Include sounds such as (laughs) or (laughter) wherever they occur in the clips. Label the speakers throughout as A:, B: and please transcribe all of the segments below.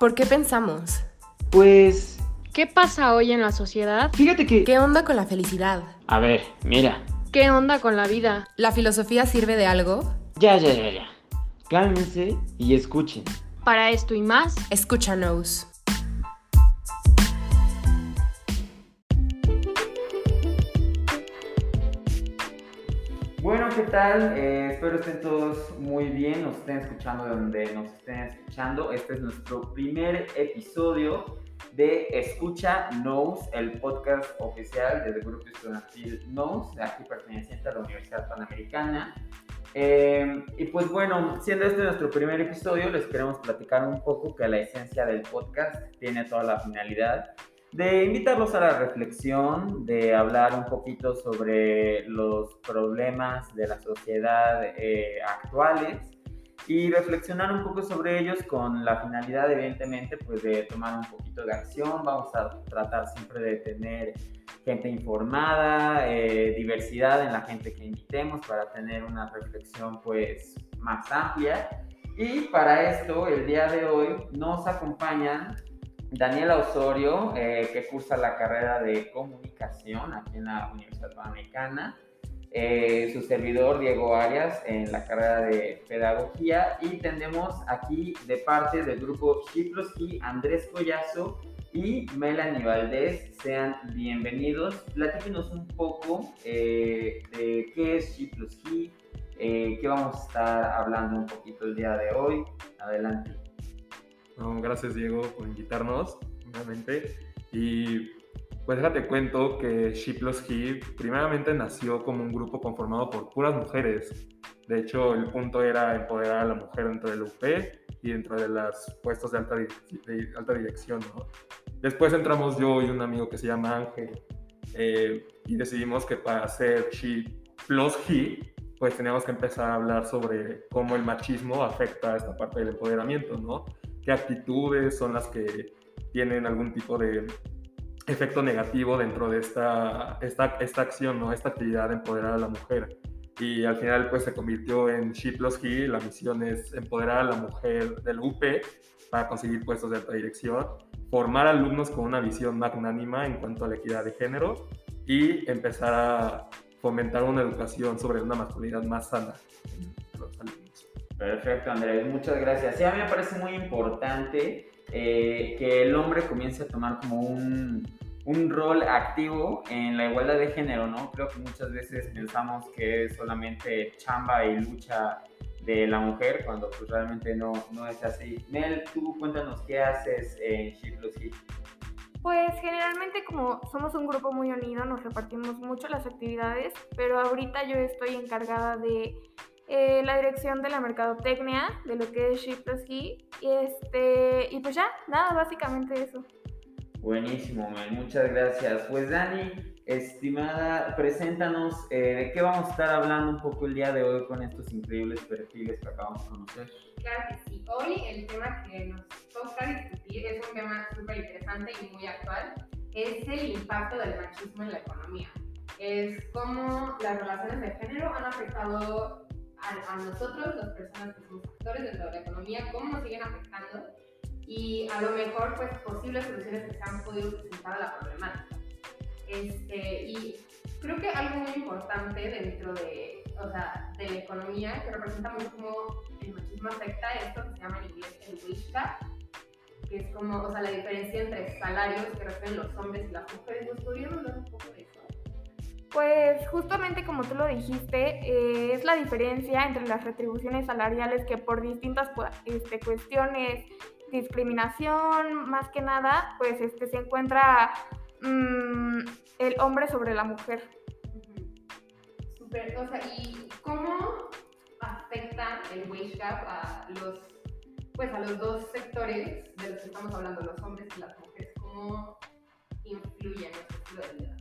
A: ¿Por qué pensamos?
B: Pues...
C: ¿Qué pasa hoy en la sociedad?
B: Fíjate que...
A: ¿Qué onda con la felicidad?
B: A ver, mira.
C: ¿Qué onda con la vida?
A: ¿La filosofía sirve de algo?
B: Ya, ya, ya, ya. Cálmense y escuchen.
C: Para esto y más,
A: escúchanos.
B: Tal? Eh, espero estén todos muy bien, nos estén escuchando de donde nos estén escuchando. Este es nuestro primer episodio de Escucha Knows, el podcast oficial del grupo estudiantil Knows, aquí perteneciente a la Universidad Panamericana. Eh, y pues bueno, siendo este nuestro primer episodio, les queremos platicar un poco que la esencia del podcast tiene toda la finalidad de invitarlos a la reflexión, de hablar un poquito sobre los problemas de la sociedad eh, actuales y reflexionar un poco sobre ellos con la finalidad, evidentemente, pues de tomar un poquito de acción. Vamos a tratar siempre de tener gente informada, eh, diversidad en la gente que invitemos para tener una reflexión pues más amplia. Y para esto, el día de hoy nos acompañan Daniela Osorio, eh, que cursa la carrera de comunicación aquí en la Universidad Panamericana. Eh, su servidor Diego Arias en la carrera de pedagogía y tenemos aquí de parte del grupo Chiploski Andrés Collazo y Melanie Valdés. Sean bienvenidos. Platíquenos un poco eh, de qué es Chiploski, eh, qué vamos a estar hablando un poquito el día de hoy. Adelante
D: gracias Diego por invitarnos nuevamente. Y pues déjate cuento que Shiplos He primeramente nació como un grupo conformado por puras mujeres. De hecho, el punto era empoderar a la mujer dentro del UP y dentro de los puestos de alta, de alta dirección. Después entramos yo y un amigo que se llama Ángel eh, y decidimos que para hacer Shiplos He pues teníamos que empezar a hablar sobre cómo el machismo afecta esta parte del empoderamiento, ¿no? Qué actitudes son las que tienen algún tipo de efecto negativo dentro de esta, esta, esta acción, ¿no? esta actividad de empoderar a la mujer. Y al final pues se convirtió en She Plus He, la misión es empoderar a la mujer del UP para conseguir puestos de alta dirección, formar alumnos con una visión magnánima en cuanto a la equidad de género y empezar a fomentar una educación sobre una masculinidad más sana.
B: Perfecto, Andrés, muchas gracias. Sí, a mí me parece muy importante eh, que el hombre comience a tomar como un, un, rol activo en la igualdad de género, ¿no? Creo que muchas veces pensamos que es solamente chamba y lucha de la mujer, cuando pues realmente no, no es así. Mel, tú cuéntanos qué haces en She Plus
E: Pues generalmente como somos un grupo muy unido, nos repartimos mucho las actividades, pero ahorita yo estoy encargada de eh, la dirección de la mercadotecnia, de lo que es Shift y, este, y pues ya, nada, básicamente eso.
B: Buenísimo, muchas gracias. Pues Dani, estimada, preséntanos eh, de qué vamos a estar hablando un poco el día de hoy con estos increíbles perfiles que acabamos de conocer.
F: Claro que sí. Hoy el tema que nos toca discutir es un tema súper interesante y muy actual. Es el impacto del machismo en la economía. Es cómo las relaciones de género han afectado a, nosotros, las personas que somos actores dentro de la economía, cómo nos siguen afectando y a lo mejor pues posibles soluciones que se han podido presentar a la problemática. Este, y creo que algo muy importante dentro de, o sea, de la economía que representa mucho cómo el machismo afecta esto que se llama en inglés el wage gap, que es como, o sea, la diferencia entre salarios que reciben los hombres y las mujeres. ¿Nos podríamos hablar un poco de eso?
E: Pues justamente como tú lo dijiste, es la diferencia entre las retribuciones salariales que por distintas este, cuestiones, discriminación, más que nada, pues este, se encuentra mm, el hombre sobre la mujer.
F: Super, o sea, ¿y cómo afecta el wage gap a los, pues a los dos sectores de los que estamos hablando, los hombres y las mujeres? ¿Cómo influye en este estilo de vida?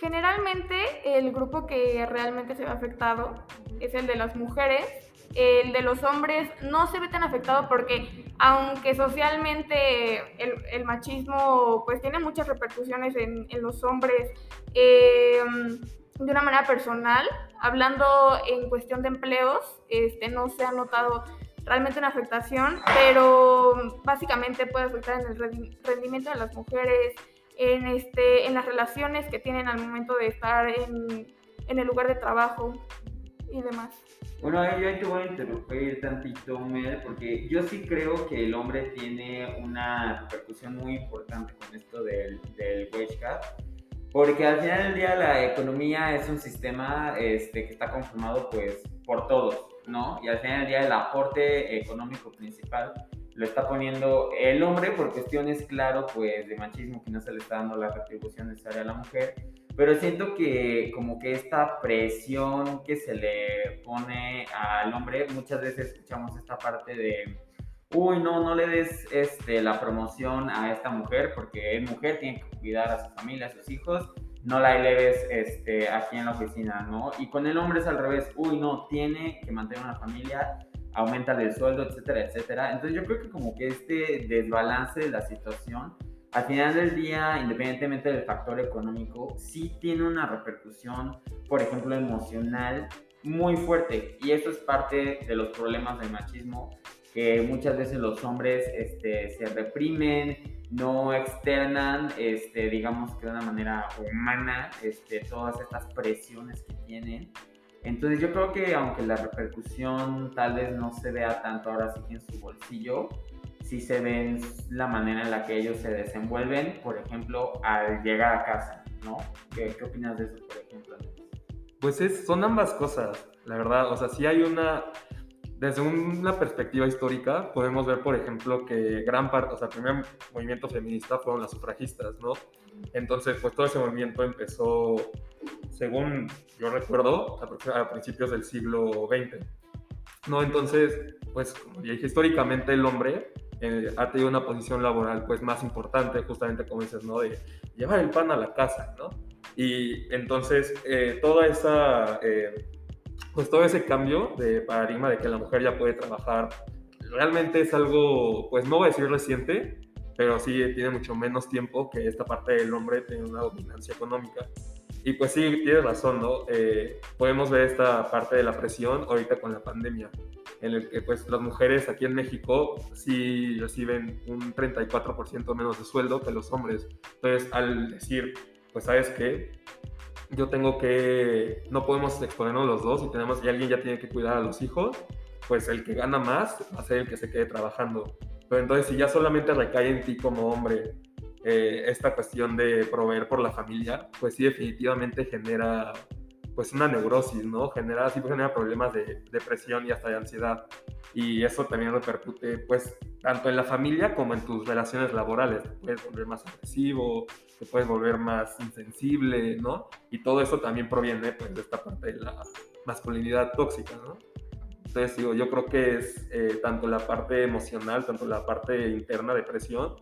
E: Generalmente el grupo que realmente se ve afectado es el de las mujeres. El de los hombres no se ve tan afectado porque aunque socialmente el, machismo pues tiene muchas repercusiones en, los hombres, em, de una manera personal, hablando en cuestión de empleos, este, no se ha notado realmente una afectación, pero básicamente puede afectar en el rendi- rendimiento de las mujeres, en, este, en las relaciones que tienen al momento de estar en, en el lugar de trabajo y demás.
B: Bueno, ahí ahí te voy a interrumpir tantito, Mel, porque yo sí creo que el hombre tiene una repercusión muy importante con esto del, del wage gap, porque al final del día la economía es un sistema este, que está conformado pues por todos, ¿no? Y al final del día el aporte económico principal lo está poniendo el hombre por cuestiones, claro, pues de machismo, que no se le está dando la retribución necesaria a la mujer, pero siento que como que esta presión que se le pone al hombre, muchas veces escuchamos esta parte de, uy, no, no le des este, la promoción a esta mujer porque es mujer, tiene que cuidar a su familia, a sus hijos, no la eleves este, aquí en la oficina, ¿no? Y con el hombre es al revés, uy, no, tiene que mantener una familia, aumenta el sueldo, etcétera, etcétera. Entonces yo creo que como que este desbalance de la situación al final del día, independientemente del factor económico, sí tiene una repercusión, por ejemplo, emocional muy fuerte. Y eso es parte de los problemas del machismo, que muchas veces los hombres este, se reprimen, no externan, este, digamos que de una manera humana, este, todas estas presiones que tienen. Entonces yo creo que aunque la repercusión tal vez no se vea tanto ahora sí que en su bolsillo, sí se ven la manera en la que ellos se desenvuelven, por ejemplo, al llegar a casa, ¿no? ¿Qué, qué opinas de eso, por ejemplo?
D: Pues es, son ambas cosas, la verdad. O sea, sí hay una. Desde una perspectiva histórica, podemos ver, por ejemplo, que gran parte, o sea, el primer movimiento feminista fueron las sufragistas, ¿no? Entonces, pues todo ese movimiento empezó, según yo recuerdo, a, principios del siglo XX, ¿no? Entonces, pues, como dije, históricamente el hombre eh, ha tenido una posición laboral, pues, más importante, justamente como dices, ¿no? De llevar el pan a la casa, ¿no? Y entonces, eh, toda esa, eh, pues todo ese cambio de paradigma de que la mujer ya puede trabajar, realmente es algo, pues no voy a decir reciente, pero sí tiene mucho menos tiempo que esta parte del hombre tiene una dominancia económica. Y pues sí, tienes razón, ¿no? Eh, podemos ver esta parte de la presión ahorita con la pandemia, en el que pues las mujeres aquí en México sí reciben un 34% menos de sueldo que los hombres. Entonces, al decir, pues sabes qué, yo tengo que, no podemos exponernos los dos y tenemos, y alguien ya tiene que cuidar a los hijos, pues el que gana más va a ser el que se quede trabajando. Pero entonces si ya solamente recae en ti como hombre eh, esta cuestión de proveer por la familia, pues sí definitivamente genera pues una neurosis, ¿no? Genera, sí genera problemas de depresión y hasta de ansiedad. Y eso también repercute, pues, tanto en la familia como en tus relaciones laborales. Te puedes volver más agresivo, te puedes volver más insensible, ¿no? Y todo eso también proviene, pues, de esta parte de la masculinidad tóxica, ¿no? Entonces, digo, yo creo que es eh, tanto la parte emocional, tanto la parte interna de presión,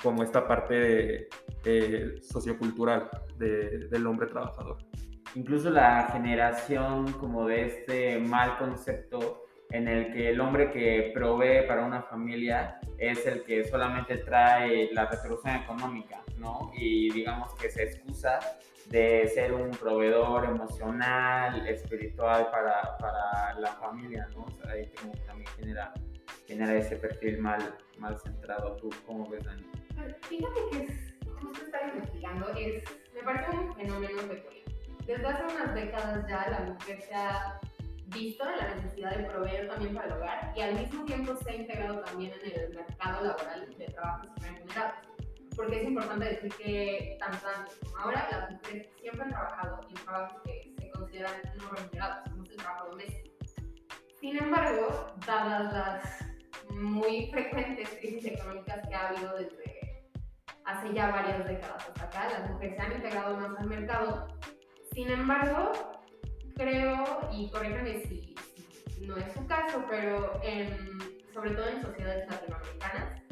D: como esta parte eh, sociocultural de, del hombre trabajador.
B: Incluso la generación como de este mal concepto en el que el hombre que provee para una familia es el que solamente trae la retribución económica, ¿no? Y digamos que se excusa de ser un proveedor emocional, espiritual para, para la familia, ¿no? O sea, ahí como también genera, genera ese perfil mal, mal centrado. ¿Tú cómo ves, Dani?
F: Fíjate que es, justo estar investigando, es, me parece un fenómeno peculiar. Desde hace unas décadas ya la mujer se ha visto la necesidad de proveer también para el hogar y al mismo tiempo se ha integrado también en el mercado laboral de trabajos remunerados. Porque es importante decir que tanto antes como ahora las mujeres siempre han trabajado en trabajos que se consideran no remunerados, como es el trabajo doméstico. Sin embargo, dadas las muy frecuentes crisis económicas que ha habido desde hace ya varias décadas hasta acá, las mujeres se han integrado más al mercado. Sin embargo, creo, y corríjame si, si no es su caso, pero en, sobre todo en sociedades latinoamericanas,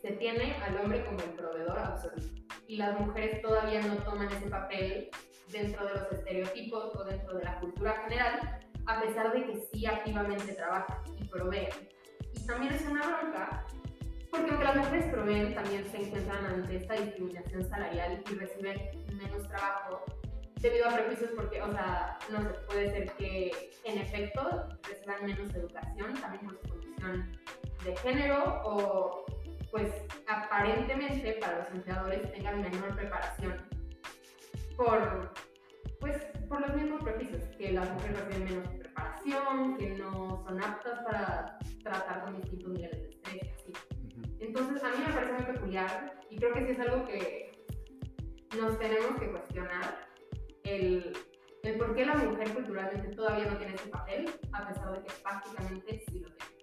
F: se tiene al hombre como el proveedor absoluto. Y las mujeres todavía no toman ese papel dentro de los estereotipos o dentro de la cultura general, a pesar de que sí activamente trabajan y proveen. Y también es una bronca, porque aunque las mujeres proveen, también se encuentran ante esta discriminación salarial y reciben menos trabajo debido a prejuicios porque, o sea, no sé, puede ser que en efecto reciban menos educación, también por su condición de género o pues aparentemente para los empleadores tengan menor preparación por pues por los mismos prejuicios, que las mujeres reciben menos preparación, que no son aptas para tratar con distintos niveles de estrés, así. Entonces, a mí me parece muy peculiar y creo que sí es algo que nos tenemos que cuestionar, el, el por qué la mujer culturalmente todavía no tiene ese papel, a pesar de que prácticamente sí lo tiene.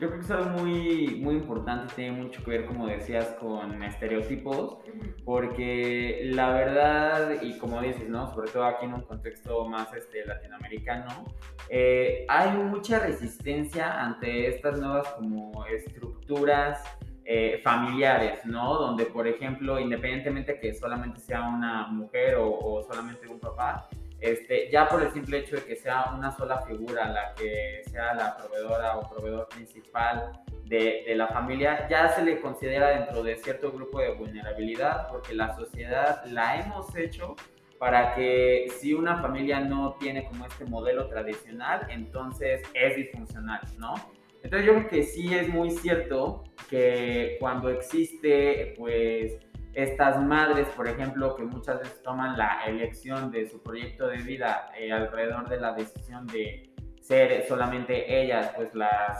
B: Yo creo que es algo muy, muy importante, tiene mucho que ver, como decías, con estereotipos, porque la verdad, y como dices, ¿no? Sobre todo aquí en un contexto más este, latinoamericano, eh, hay mucha resistencia ante estas nuevas como estructuras eh, familiares, ¿no? Donde, por ejemplo, independientemente que solamente sea una mujer o, o solamente un papá, este, ya por el simple hecho de que sea una sola figura la que sea la proveedora o proveedor principal de, de, la familia, ya se le considera dentro de cierto grupo de vulnerabilidad porque la sociedad la hemos hecho para que si una familia no tiene como este modelo tradicional, entonces es disfuncional, ¿no? Entonces yo creo que sí es muy cierto que cuando existe pues estas madres, por ejemplo, que muchas veces toman la elección de su proyecto de vida eh, alrededor de la decisión de ser solamente ellas, pues las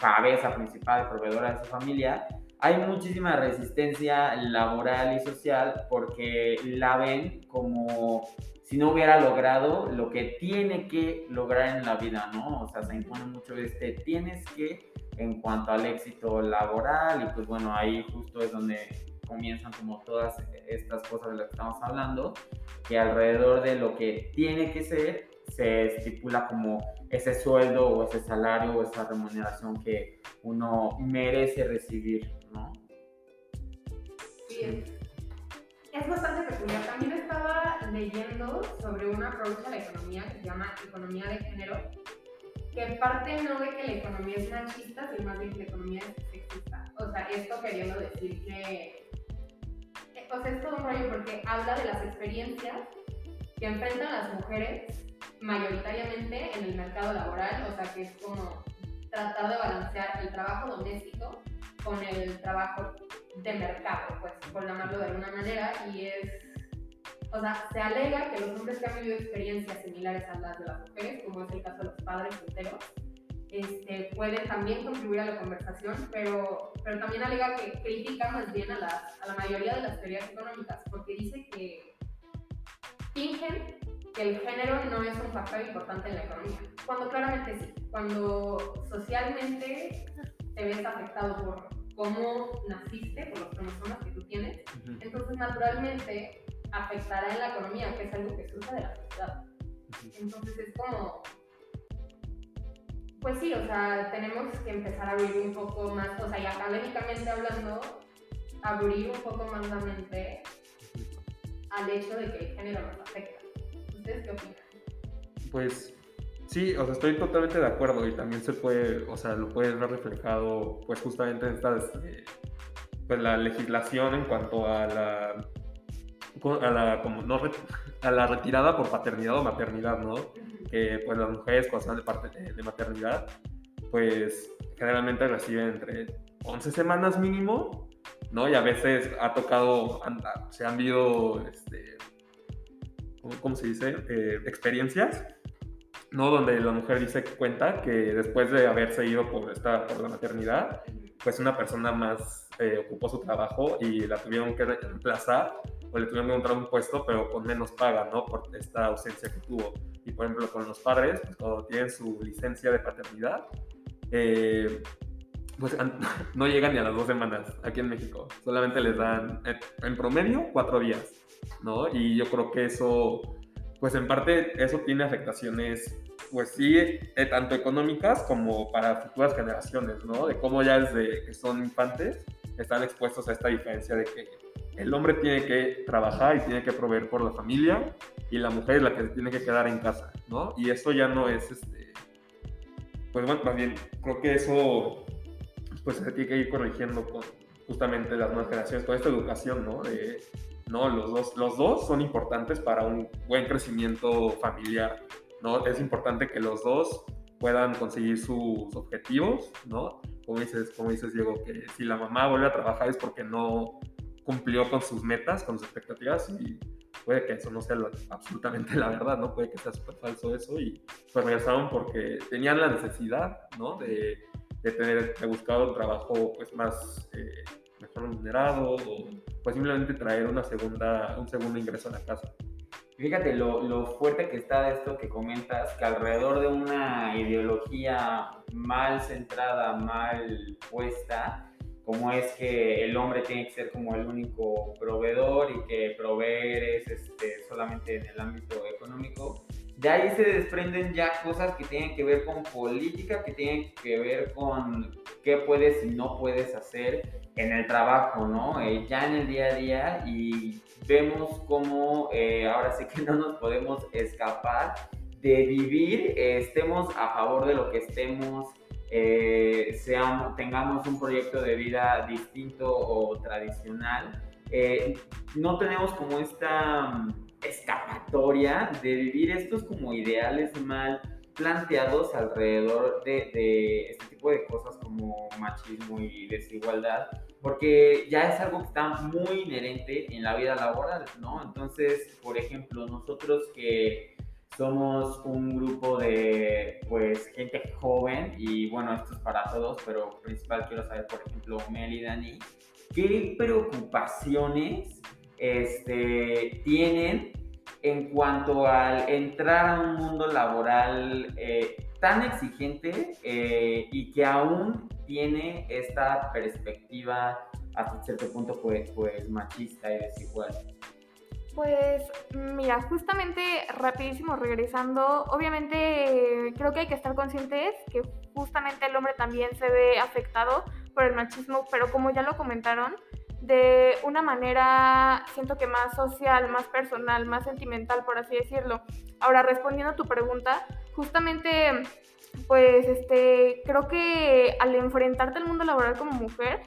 B: cabeza principal proveedora de su familia, hay muchísima resistencia laboral y social porque la ven como si no hubiera logrado lo que tiene que lograr en la vida, ¿no? O sea, se impone mucho este tienes que en cuanto al éxito laboral y pues bueno, ahí justo es donde comienzan como todas estas cosas de las que estamos hablando, que alrededor de lo que tiene que ser se estipula como ese sueldo o ese salario o esa remuneración que uno merece recibir, ¿no?
F: Sí, es, bastante peculiar. También estaba leyendo sobre un approach a la economía que se llama economía de género, que parte no de que la economía es machista, sino más bien que la economía es sexista. O sea, esto queriendo decir que o sea, es todo un rollo porque habla de las experiencias que enfrentan las mujeres mayoritariamente en el mercado laboral, o sea, que es como tratar de balancear el trabajo doméstico con el trabajo de mercado, pues, por llamarlo de alguna manera, y es, o sea, se alega que los hombres que han vivido experiencias similares a las de las mujeres, como es el caso de los padres solteros, este, pueden también contribuir a la conversación, pero, pero también alega que critica más bien a, las, a la mayoría de las teorías económicas, porque dice que fingen que el género no es un factor importante en la economía, cuando claramente sí, cuando socialmente te ves afectado por cómo naciste, por los cromosomas que tú tienes, entonces naturalmente afectará en la economía, que es algo que surge de la sociedad. Entonces es como pues sí, o sea, tenemos que empezar a abrir un poco más, o sea, y académicamente hablando, abrir un poco más la mente al hecho de que el género nos afecta. ¿Ustedes qué opinan?
D: Pues sí, o sea, estoy totalmente de acuerdo y también se puede, o sea, lo puedes ver reflejado, pues justamente en estas, eh, pues la legislación en cuanto a la, a la, como no, (laughs) a la retirada por paternidad o maternidad, ¿no? que pues las mujeres cuando están de parte de, maternidad, pues generalmente reciben entre 11 semanas mínimo, ¿no? Y a veces ha tocado, han, se han habido, este, ¿cómo, se dice? Eh, experiencias, ¿no? Donde la mujer dice cuenta que después de haberse ido por, esta, por la maternidad, pues una persona más eh, ocupó su trabajo y la tuvieron que reemplazar o le tuvieron que encontrar un puesto, pero con menos paga, ¿no? Por esta ausencia que tuvo. Y por ejemplo, con los padres, pues cuando tienen su licencia de paternidad, eh, pues (laughs) no llegan ni a las dos semanas aquí en México. Solamente les dan, en promedio, cuatro días, ¿no? Y yo creo que eso, pues en parte, eso tiene afectaciones, pues sí, eh, tanto económicas como para futuras generaciones, ¿no? De cómo ya desde que son infantes están expuestos a esta diferencia de que el hombre tiene que trabajar y tiene que proveer por la familia y la mujer es la que tiene que quedar en casa, ¿no? Y eso ya no es, este, pues bueno, más bien, creo que eso, pues se tiene que ir corrigiendo con justamente las nuevas generaciones, con esta educación, ¿no? De, ¿no? Los dos, los dos son importantes para un buen crecimiento familiar, ¿no? Es importante que los dos puedan conseguir sus objetivos, ¿no? Como dices, como dices Diego, que si la mamá vuelve a trabajar es porque no cumplió con sus metas, con sus expectativas y puede que eso no sea absolutamente la verdad, ¿no? Puede que sea súper falso eso y pues regresaron porque tenían la necesidad, ¿no? De, de tener, de buscar un trabajo pues más, eh, mejor remunerado o pues simplemente traer una segunda, un segundo ingreso a la casa.
B: Fíjate lo, lo fuerte que está de esto que comentas, que alrededor de una ideología mal centrada, mal puesta, como es que el hombre tiene que ser como el único proveedor y que proveer es este, solamente en el ámbito económico, de ahí se desprenden ya cosas que tienen que ver con política, que tienen que ver con qué puedes y no puedes hacer en el trabajo, ¿no? Eh, ya en el día a día y vemos cómo eh, ahora sí que (laughs) no nos podemos escapar de vivir, eh, estemos a favor de lo que estemos, eh, seamos, tengamos un proyecto de vida distinto o tradicional. eh, no tenemos como esta mm, escapatoria de vivir estos como ideales mal planteados alrededor de, de este tipo de cosas como machismo y desigualdad, porque ya es algo que está muy inherente en la vida laboral, ¿no? Entonces, por ejemplo, nosotros que somos un grupo de, pues, gente joven, y bueno, esto es para todos, pero principal quiero saber, por ejemplo, Mel y Dani, ¿qué preocupaciones este, tienen en cuanto al entrar a un mundo laboral eh, tan exigente eh, y que aún tiene esta perspectiva hasta cierto punto pues, pues machista y desigual.
E: Pues mira, justamente rapidísimo regresando, obviamente creo que hay que estar conscientes que justamente el hombre también se ve afectado por el machismo, pero como ya lo comentaron, de una manera siento que más social, más personal, más sentimental, por así decirlo. Ahora, respondiendo a tu pregunta, justamente pues este creo que al enfrentarte al mundo laboral como mujer,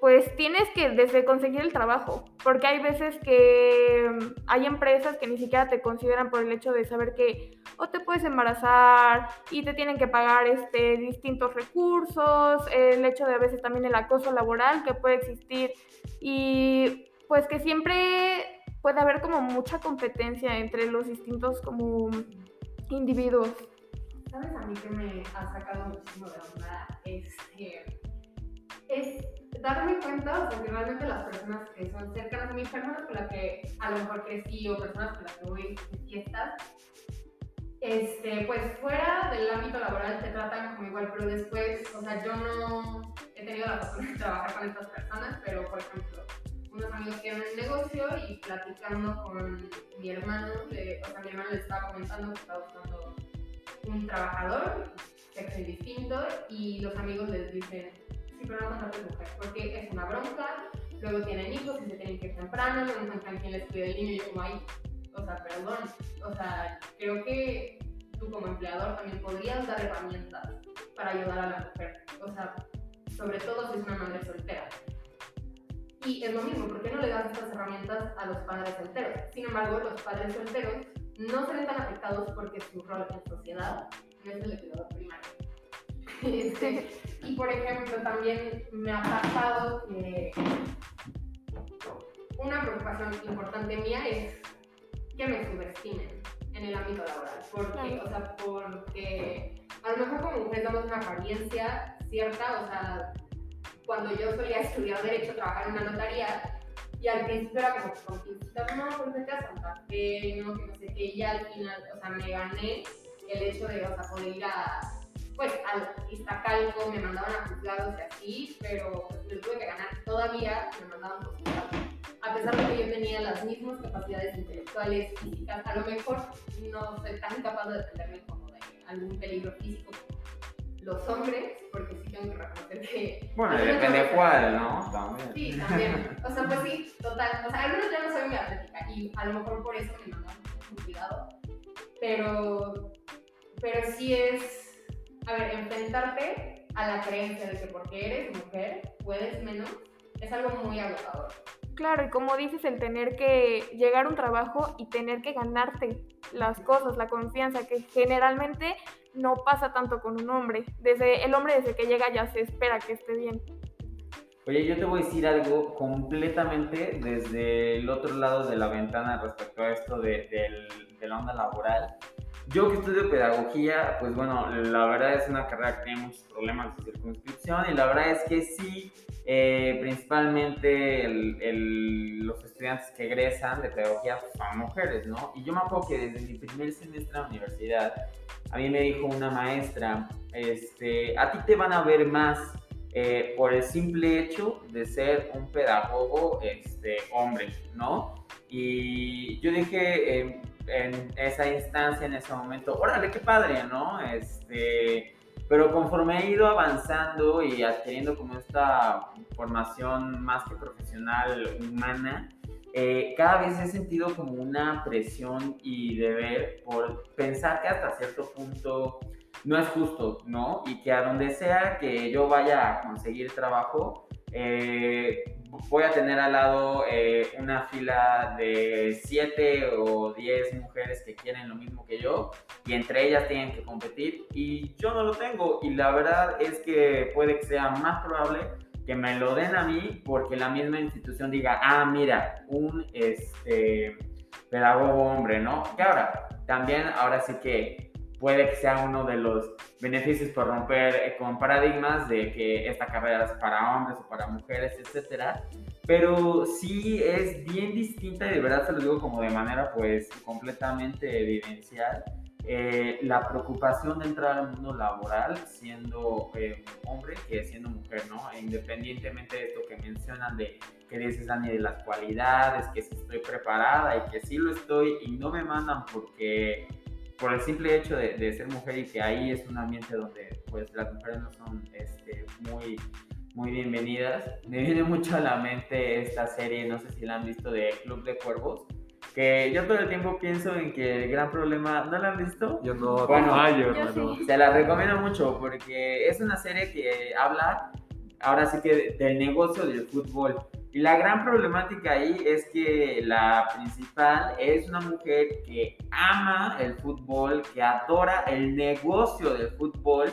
E: pues tienes que desde conseguir el trabajo, porque hay veces que mm, hay empresas que ni siquiera te consideran por el hecho de saber que o te puedes embarazar y te tienen que pagar este, distintos recursos, el hecho de a veces también el acoso laboral que puede existir y pues que siempre puede haber como mucha competencia entre los distintos como individuos.
F: ¿Sabes a mí que me ha sacado muchísimo de onda? Este, es darme cuenta, o sea, que realmente las personas que son cercanas a mí, personas con las que a lo mejor crecí o personas con las que voy de fiestas, este, pues fuera del ámbito laboral te tratan como igual, pero después, o sea, yo no he tenido la oportunidad de trabajar con estas personas, pero por ejemplo, unos amigos tienen un negocio y platicando con mi hermano, le- o sea, mi hermano le estaba comentando que estaba buscando un trabajador, sexo indistinto, y los amigos les dicen, contrates mujer, porque es una bronca, luego tienen hijos y se tienen que ir temprano, no encuentran quién les cuide el niño, y yo como ahí, o sea, perdón, o sea, creo que tú como empleador también podrías dar herramientas para ayudar a la mujer, o sea, sobre todo si es una madre soltera. Y es lo mismo, ¿por qué no le das estas herramientas a los padres solteros? Sin embargo, los padres solteros no se ven tan afectados porque su rol en sociedad no es el de primario. Este, y por ejemplo, también me ha pasado que una preocupación importante mía es que me subestimen en el ámbito laboral. Porque, o sea, porque a lo mejor como mujer damos una apariencia cierta, o sea, cuando yo solía estudiar Derecho, trabajar en una notaría, y al principio era como conquistar, no, pues vete a Santa Fe, no, que no sé qué, y al final, o sea, me gané el hecho de, o sea, poder ir a, pues, al Iztacalco, me mandaban a juzgados y así, pero pues, me lo tuve que ganar todavía, me mandaban por juzgados. A pesar de que yo tenía las mismas capacidades intelectuales, físicas, a lo mejor no soy tan capaz de defenderme como de algún peligro físico los hombres, porque sí tengo que reconocer que...
B: Bueno, depende
F: hombres-
B: cuál, ¿no? También.
F: Sí, también. O sea, pues sí, total. O sea, algunos ya no soy muy atlética y a lo mejor por eso me mandan mucho cuidado. Pero, pero sí es, a ver, enfrentarte a la creencia de que porque eres mujer puedes menos, es algo muy agotador.
E: Claro, y como dices, el tener que llegar a un trabajo y tener que ganarte las cosas, la confianza, que generalmente no pasa tanto con un hombre. Desde el hombre desde que llega ya se espera que esté bien.
B: Oye, yo te voy a decir algo completamente desde el otro lado de la ventana respecto a esto de, del- de la onda laboral. Yo que estudio pedagogía, pues bueno, la verdad es una carrera que tiene muchos problemas de circunscripción y la verdad es que sí, eh, principalmente el- el- los estudiantes que egresan de pedagogía son mujeres, ¿no? Y yo me acuerdo que desde mi primer semestre de la universidad, a mí me dijo una maestra, este, a ti te van a ver más eh, por el simple hecho de ser un pedagogo este, hombre, ¿no? Y yo dije eh, en esa instancia, en ese momento, órale, qué padre, ¿no? Este, pero conforme he ido avanzando y adquiriendo como esta formación más que profesional, humana, eh, cada vez he sentido como una presión y deber por pensar que hasta cierto punto no es justo, ¿no? Y que a donde sea que yo vaya a conseguir trabajo, eh, voy a tener al lado eh, una fila de 7 o 10 mujeres que quieren lo mismo que yo y entre ellas tienen que competir y yo no lo tengo y la verdad es que puede que sea más probable que me lo den a mí porque la misma institución diga, ah, mira, un este, pedagogo hombre, ¿no? Que ahora, también, ahora sí que puede que sea uno de los beneficios por romper eh, con paradigmas de que esta carrera es para hombres o para mujeres, etcétera. Pero sí es bien distinta y de verdad se lo digo como de manera pues completamente evidencial. eh, la preocupación de entrar al mundo laboral siendo eh, hombre que siendo mujer, ¿no? E independientemente de esto que mencionan de que dices Dani de las cualidades, que si estoy preparada y que sí lo estoy y no me mandan porque por el simple hecho de, de ser mujer y que ahí es un ambiente donde pues las mujeres no son este, muy, muy bienvenidas. Me viene mucho a la mente esta serie, no sé si la han visto, de Club de Cuervos, que yo todo el tiempo pienso en que el gran problema, ¿no la han visto?
D: Yo no,
B: Bueno,
D: te fallo,
E: yo
D: hermano.
E: sí.
B: Se la recomiendo mucho porque es una serie que habla ahora sí que de- del negocio del fútbol. Y la gran problemática ahí es que la principal es una mujer que ama el fútbol, que adora el negocio del fútbol.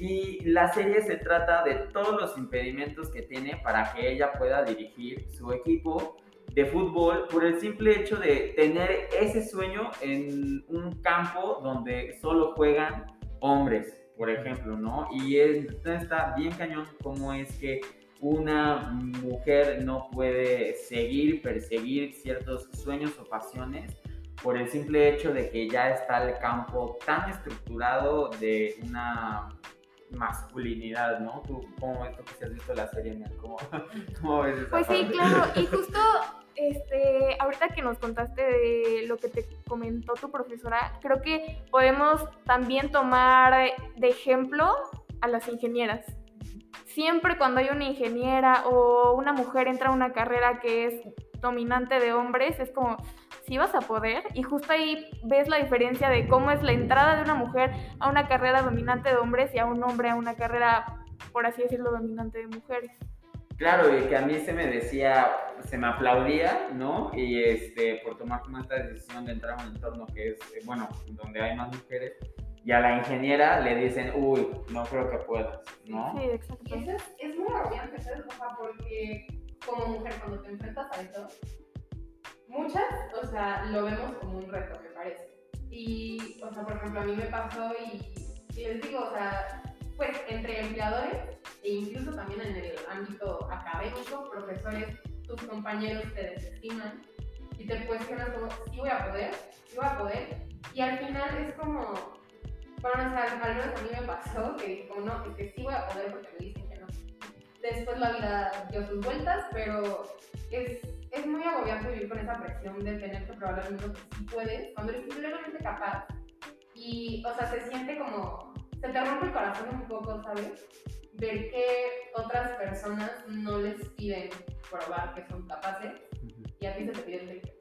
B: Y la serie se trata de todos los impedimentos que tiene para que ella pueda dirigir su equipo de fútbol por el simple hecho de tener ese sueño en un campo donde solo juegan hombres, por ejemplo, ¿no? Y es- está bien cañón cómo es que una mujer no puede seguir, perseguir ciertos sueños o pasiones por el simple hecho de que ya está el campo tan estructurado de una masculinidad, ¿no? ¿Tú cómo ves tú que si has visto la serie? ¿Cómo, (laughs) cómo ves esa
E: Pues sí, claro. Y justo este, ahorita que nos contaste de lo que te comentó tu profesora, creo que podemos también tomar de ejemplo a las ingenieras. Siempre cuando hay una ingeniera o una mujer entra a una carrera que es dominante de hombres, es como, si vas a poder. Y justo ahí ves la diferencia de cómo es la entrada de una mujer a una carrera dominante de hombres y a un hombre a una carrera, por así decirlo, dominante de mujeres.
B: Claro, y que a mí se me decía, se me aplaudía, ¿no? Y este, por tomar como esta decisión de entrar a un entorno que es, eh, bueno, donde hay más mujeres, y a la ingeniera le dicen, uy, no creo que puedas, ¿no?
E: Sí, exacto.
F: Y eso es, es muy agobiante, ¿sabes? O sea, porque como mujer, cuando te enfrentas a eso, muchas, o sea, lo vemos como un reto, me parece. Y, o sea, por ejemplo, a mí me pasó y, y les digo, o sea, pues entre empleadores e incluso también en el ámbito académico, profesores, tus compañeros te desestiman y te cuestionas como, sí voy a poder, sí voy a poder. Y al final es como, bueno, o sea, al menos a mí me pasó que dije, como, no, es que sí voy a poder porque me dicen que no. Después la vida dio sus vueltas, pero es, es muy agobiante vivir con esa presión de tener que probar al mundo que sí puedes, cuando eres simplemente capaz. Y, o sea, se siente como, se te rompe el corazón un poco, ¿sabes? Ver que otras personas no les piden probar que son capaces y a ti se te pide el que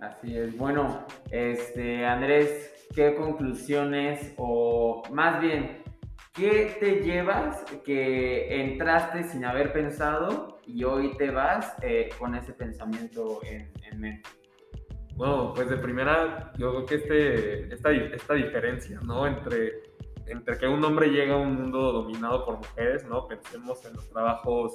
B: Así es. Bueno, este, Andrés, ¿qué conclusiones o más bien, qué te llevas que entraste sin haber pensado y hoy te vas eh, con ese pensamiento en, en mente?
D: Bueno, pues de primera, yo creo que este, esta, esta diferencia, ¿no? Entre, entre que un hombre llega a un mundo dominado por mujeres, ¿no? Pensemos en los trabajos,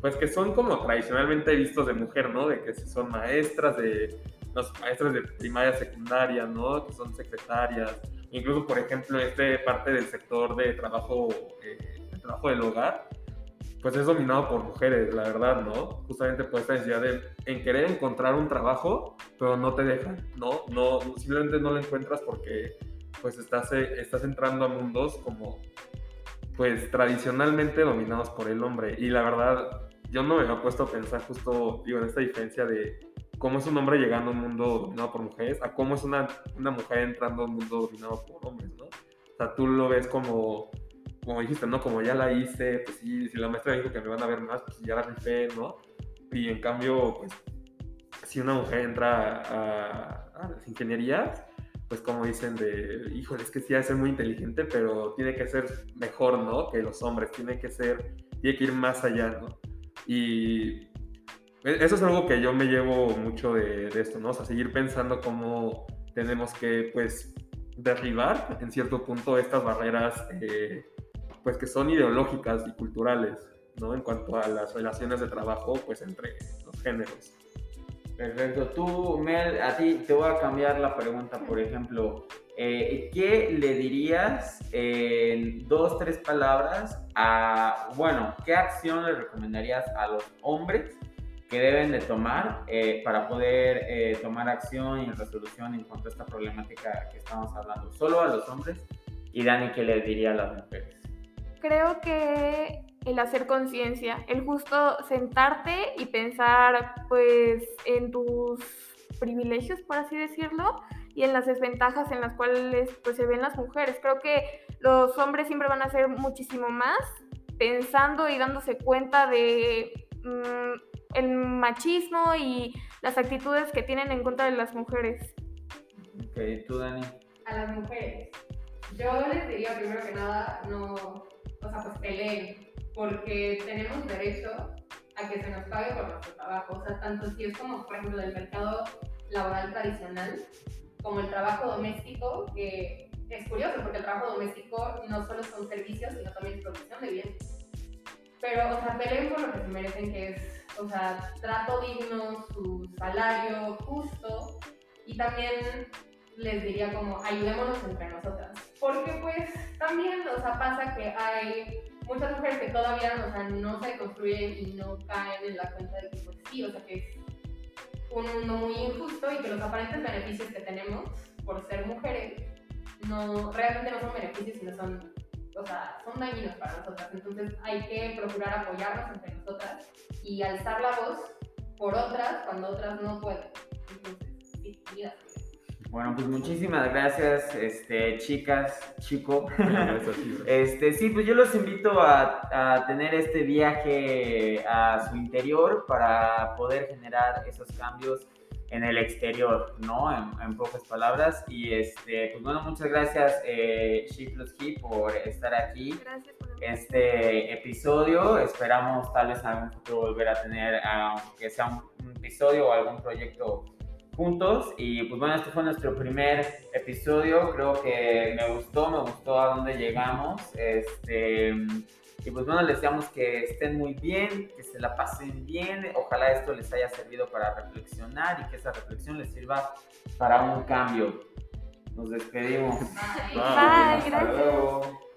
D: pues que son como tradicionalmente vistos de mujer, ¿no? De que son maestras de, los maestras de primaria, secundaria, ¿no? Que son secretarias, incluso, por ejemplo, este parte del sector de trabajo, eh, de trabajo del hogar, pues es dominado por mujeres, la verdad, ¿no? Justamente por esta necesidad de en querer encontrar un trabajo, pero no te dejan, ¿no? No, simplemente no lo encuentras porque pues estás, eh, estás entrando a mundos como pues tradicionalmente dominados por el hombre. Y la verdad, yo no me había puesto a pensar justo, digo, en esta diferencia de cómo es un hombre llegando a un mundo dominado por mujeres a cómo es una, una mujer entrando a un mundo dominado por hombres, ¿no? O sea, tú lo ves como como dijiste, ¿no? Como ya la hice, pues si la maestra dijo que me van a ver más, pues ya la rifé, ¿no? Y en cambio, pues, si una mujer entra a, a las ingenierías, pues como dicen de, híjole, es que sí, debe ser muy inteligente, pero tiene que ser mejor, ¿no? Que los hombres, tiene que ser, tiene que ir más allá, ¿no? Y eso es algo que yo me llevo mucho de, de esto, ¿no? O sea, seguir pensando cómo tenemos que, pues, derribar en cierto punto estas barreras eh, pues que son ideológicas y culturales, ¿no? En cuanto a las relaciones de trabajo, pues entre los géneros.
B: Perfecto. Tú, Mel, a ti te voy a cambiar la pregunta, por ejemplo, eh, ¿qué le dirías en dos, tres palabras a, bueno, qué acción le recomendarías a los hombres que deben de tomar eh, para poder eh, tomar acción y resolución en cuanto a esta problemática que estamos hablando? Solo a los hombres y Dani, ¿qué le diría a las mujeres?
E: creo que el hacer conciencia, el justo sentarte y pensar pues en tus privilegios, por así decirlo, y en las desventajas en las cuales pues se ven las mujeres. Creo que los hombres siempre van a hacer muchísimo más pensando y dándose cuenta de mm, el machismo y las actitudes que tienen en contra de las mujeres.
B: Ok, tú Dani.
F: A las mujeres. Yo les diría primero que nada, no, o sea, pues peleen, porque tenemos derecho a que se nos pague por nuestro trabajo. O sea, tanto si es como, por ejemplo, del mercado laboral tradicional, como el trabajo doméstico, que es curioso, porque el trabajo doméstico no solo son servicios, sino también es producción de bienes. Pero, o sea, peleen por lo que se merecen, que es, o sea, trato digno, su salario justo, y también les diría como ayudémonos entre nosotras. Porque pues también, o sea, pasa que hay muchas mujeres que todavía, o sea, no se construyen y no caen en la cuenta de que pues sí, o sea, que es un mundo muy injusto y que los aparentes beneficios que tenemos por ser mujeres no, realmente no son beneficios, sino son, o sea, son dañinos para nosotras. Entonces hay que procurar apoyarnos entre nosotras y alzar la voz por otras cuando otras no pueden. Entonces, sí, unidas.
B: Bueno, pues muchísimas gracias, este, chicas, chico. (laughs) Este, sí, pues yo los invito a, a tener este viaje a su interior para poder generar esos cambios en el exterior, ¿no? En, en pocas palabras. Y este, pues bueno, muchas gracias, eh, She Plus He, por estar aquí.
E: Gracias por
B: Este episodio, esperamos tal vez en algún futuro volver a tener, aunque sea un, un episodio o algún proyecto juntos y pues bueno, este fue nuestro primer episodio, creo que me gustó, me gustó a dónde llegamos, este, y pues bueno, les deseamos que estén muy bien, que se la pasen bien, ojalá esto les haya servido para reflexionar y que esa reflexión les sirva para un cambio. Nos despedimos.
F: Bye.
E: Bye,
B: Hasta
E: gracias.
B: luego.